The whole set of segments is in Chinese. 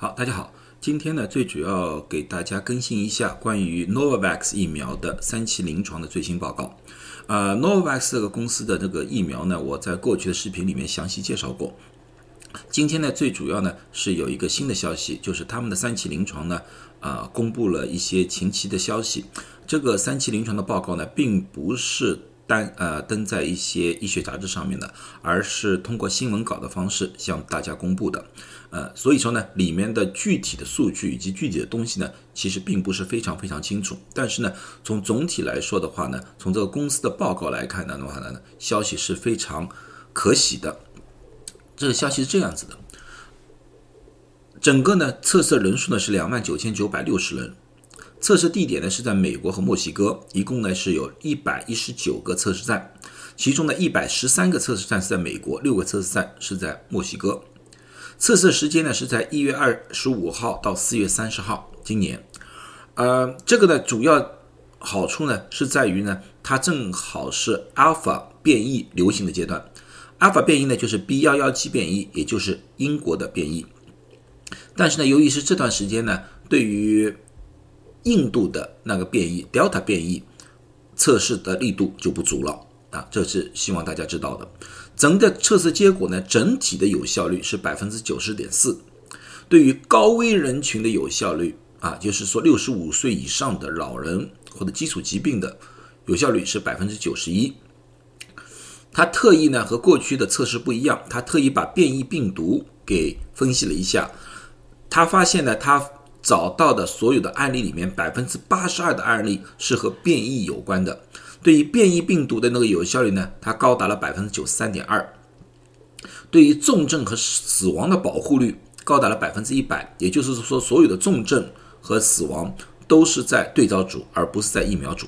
好，大家好，今天呢最主要给大家更新一下关于 Novavax 疫苗的三期临床的最新报告。呃，Novavax 这个公司的这个疫苗呢，我在过去的视频里面详细介绍过。今天呢最主要呢是有一个新的消息，就是他们的三期临床呢，啊，公布了一些前期的消息。这个三期临床的报告呢，并不是。单呃登在一些医学杂志上面的，而是通过新闻稿的方式向大家公布的，呃，所以说呢，里面的具体的数据以及具体的东西呢，其实并不是非常非常清楚。但是呢，从总体来说的话呢，从这个公司的报告来看呢的话呢，消息是非常可喜的。这个消息是这样子的，整个呢测试人数呢是两万九千九百六十人。测试地点呢是在美国和墨西哥，一共呢是有一百一十九个测试站，其中呢一百十三个测试站是在美国，六个测试站是在墨西哥。测试时间呢是在一月二十五号到四月三十号，今年。呃，这个呢主要好处呢是在于呢，它正好是 Alpha 变异流行的阶段。Alpha 变异呢就是 B 幺幺七变异，也就是英国的变异。但是呢，由于是这段时间呢，对于印度的那个变异 Delta 变异测试的力度就不足了啊，这是希望大家知道的。整个测试结果呢，整体的有效率是百分之九十点四。对于高危人群的有效率啊，就是说六十五岁以上的老人或者基础疾病的有效率是百分之九十一。他特意呢和过去的测试不一样，他特意把变异病毒给分析了一下，他发现呢他。找到的所有的案例里面，百分之八十二的案例是和变异有关的。对于变异病毒的那个有效率呢，它高达了百分之九十三点二。对于重症和死亡的保护率高达了百分之一百。也就是说，所有的重症和死亡都是在对照组，而不是在疫苗组。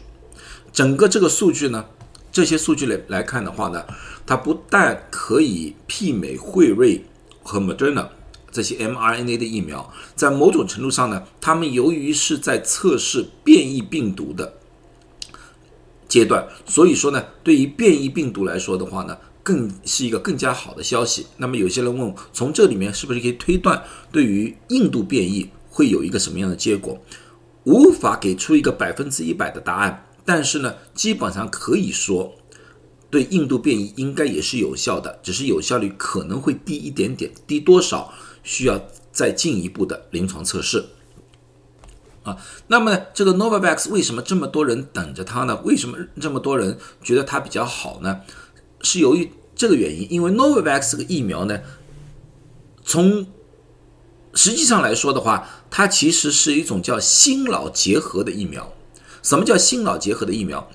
整个这个数据呢，这些数据来来看的话呢，它不但可以媲美辉瑞和 Moderna。这些 mRNA 的疫苗，在某种程度上呢，他们由于是在测试变异病毒的阶段，所以说呢，对于变异病毒来说的话呢，更是一个更加好的消息。那么有些人问，从这里面是不是可以推断，对于印度变异会有一个什么样的结果？无法给出一个百分之一百的答案，但是呢，基本上可以说。对印度变异应该也是有效的，只是有效率可能会低一点点，低多少需要再进一步的临床测试。啊，那么呢，这个 Novavax 为什么这么多人等着它呢？为什么这么多人觉得它比较好呢？是由于这个原因，因为 Novavax 这个疫苗呢，从实际上来说的话，它其实是一种叫新老结合的疫苗。什么叫新老结合的疫苗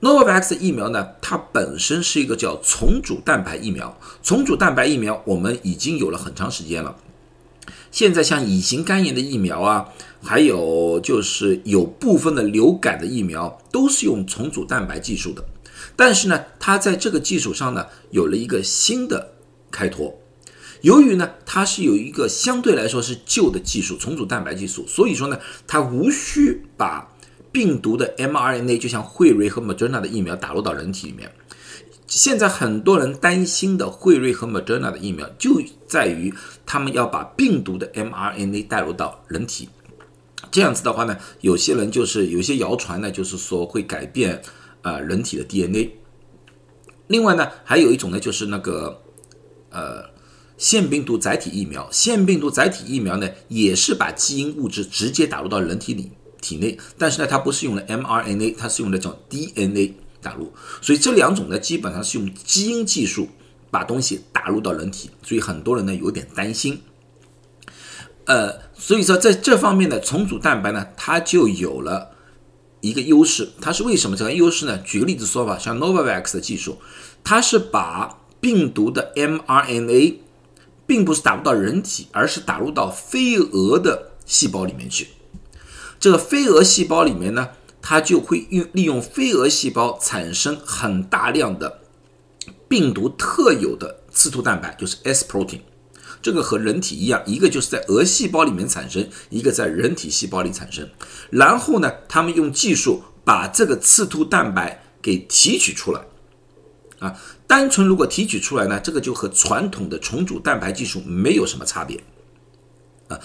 ？Novavax 疫苗呢，它本身是一个叫重组蛋白疫苗。重组蛋白疫苗我们已经有了很长时间了。现在像乙型肝炎的疫苗啊，还有就是有部分的流感的疫苗，都是用重组蛋白技术的。但是呢，它在这个基础上呢，有了一个新的开拓。由于呢，它是有一个相对来说是旧的技术，重组蛋白技术，所以说呢，它无需把。病毒的 mRNA 就像辉瑞和 Moderna 的疫苗打入到人体里面。现在很多人担心的辉瑞和 Moderna 的疫苗，就在于他们要把病毒的 mRNA 带入到人体。这样子的话呢，有些人就是有些谣传呢，就是说会改变呃人体的 DNA。另外呢，还有一种呢，就是那个呃腺病毒载体疫苗。腺病毒载体疫苗呢，也是把基因物质直接打入到人体里。体内，但是呢，它不是用的 mRNA，它是用的叫 DNA 打入，所以这两种呢，基本上是用基因技术把东西打入到人体，所以很多人呢有点担心。呃，所以说在这方面的重组蛋白呢，它就有了一个优势。它是为什么这个优势呢？举个例子说吧，像 Novavax 的技术，它是把病毒的 mRNA 并不是打入到人体，而是打入到飞蛾的细胞里面去。这个飞蛾细胞里面呢，它就会用利用飞蛾细胞产生很大量的病毒特有的刺突蛋白，就是 S protein。这个和人体一样，一个就是在蛾细胞里面产生，一个在人体细胞里产生。然后呢，他们用技术把这个刺突蛋白给提取出来。啊，单纯如果提取出来呢，这个就和传统的重组蛋白技术没有什么差别。啊。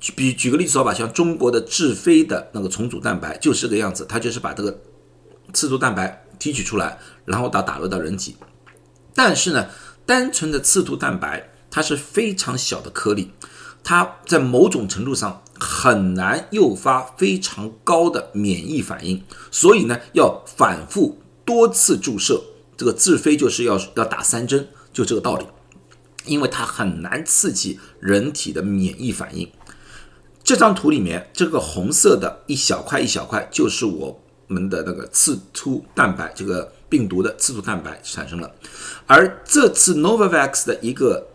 举举个例子好吧，像中国的智飞的那个重组蛋白就是这个样子，它就是把这个刺突蛋白提取出来，然后打打入到人体。但是呢，单纯的刺突蛋白它是非常小的颗粒，它在某种程度上很难诱发非常高的免疫反应，所以呢，要反复多次注射。这个自飞就是要要打三针，就这个道理，因为它很难刺激人体的免疫反应。这张图里面这个红色的一小块一小块，就是我们的那个刺突蛋白，这个病毒的刺突蛋白产生了。而这次 Novavax 的一个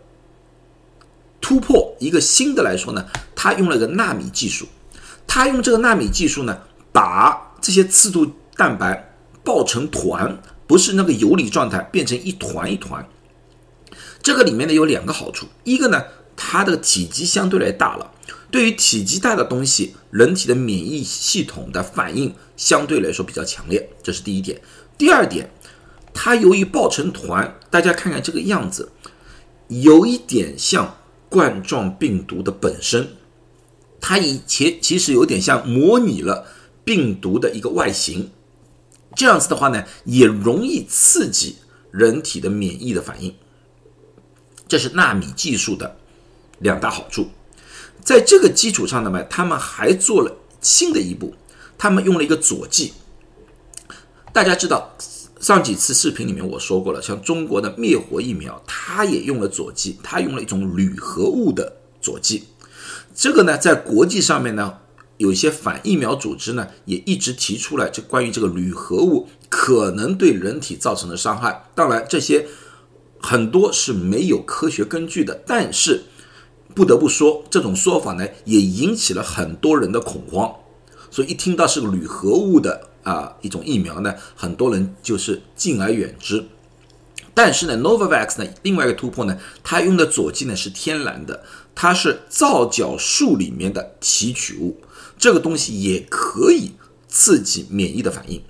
突破，一个新的来说呢，它用了个纳米技术，它用这个纳米技术呢，把这些刺突蛋白抱成团。不是那个游离状态，变成一团一团。这个里面呢有两个好处，一个呢，它的体积相对来大了，对于体积大的东西，人体的免疫系统的反应相对来说比较强烈，这是第一点。第二点，它由于抱成团，大家看看这个样子，有一点像冠状病毒的本身，它以前其实有点像模拟了病毒的一个外形。这样子的话呢，也容易刺激人体的免疫的反应。这是纳米技术的两大好处。在这个基础上呢，他们还做了新的一步，他们用了一个佐剂。大家知道，上几次视频里面我说过了，像中国的灭活疫苗，它也用了佐剂，它用了一种铝合物的佐剂。这个呢，在国际上面呢。有一些反疫苗组织呢，也一直提出来这关于这个铝合物可能对人体造成的伤害。当然，这些很多是没有科学根据的。但是不得不说，这种说法呢，也引起了很多人的恐慌。所以一听到是个铝合物的啊一种疫苗呢，很多人就是敬而远之。但是呢，Novavax 呢，另外一个突破呢，它用的佐剂呢是天然的，它是皂角树里面的提取物。这个东西也可以刺激免疫的反应，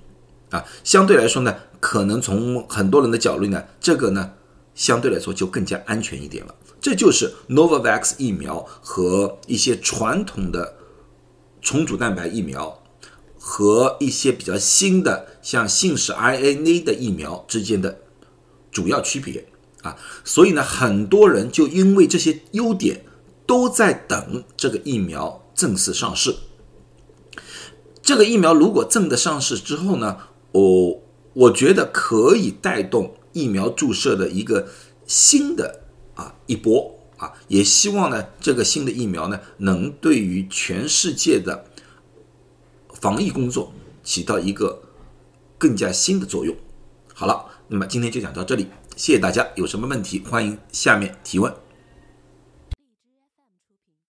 啊，相对来说呢，可能从很多人的角度呢，这个呢，相对来说就更加安全一点了。这就是 Novavax 疫苗和一些传统的重组蛋白疫苗和一些比较新的像信使 RNA 的疫苗之间的主要区别啊。所以呢，很多人就因为这些优点，都在等这个疫苗正式上市。这个疫苗如果正的上市之后呢，我我觉得可以带动疫苗注射的一个新的啊一波啊，也希望呢这个新的疫苗呢能对于全世界的防疫工作起到一个更加新的作用。好了，那么今天就讲到这里，谢谢大家，有什么问题欢迎下面提问。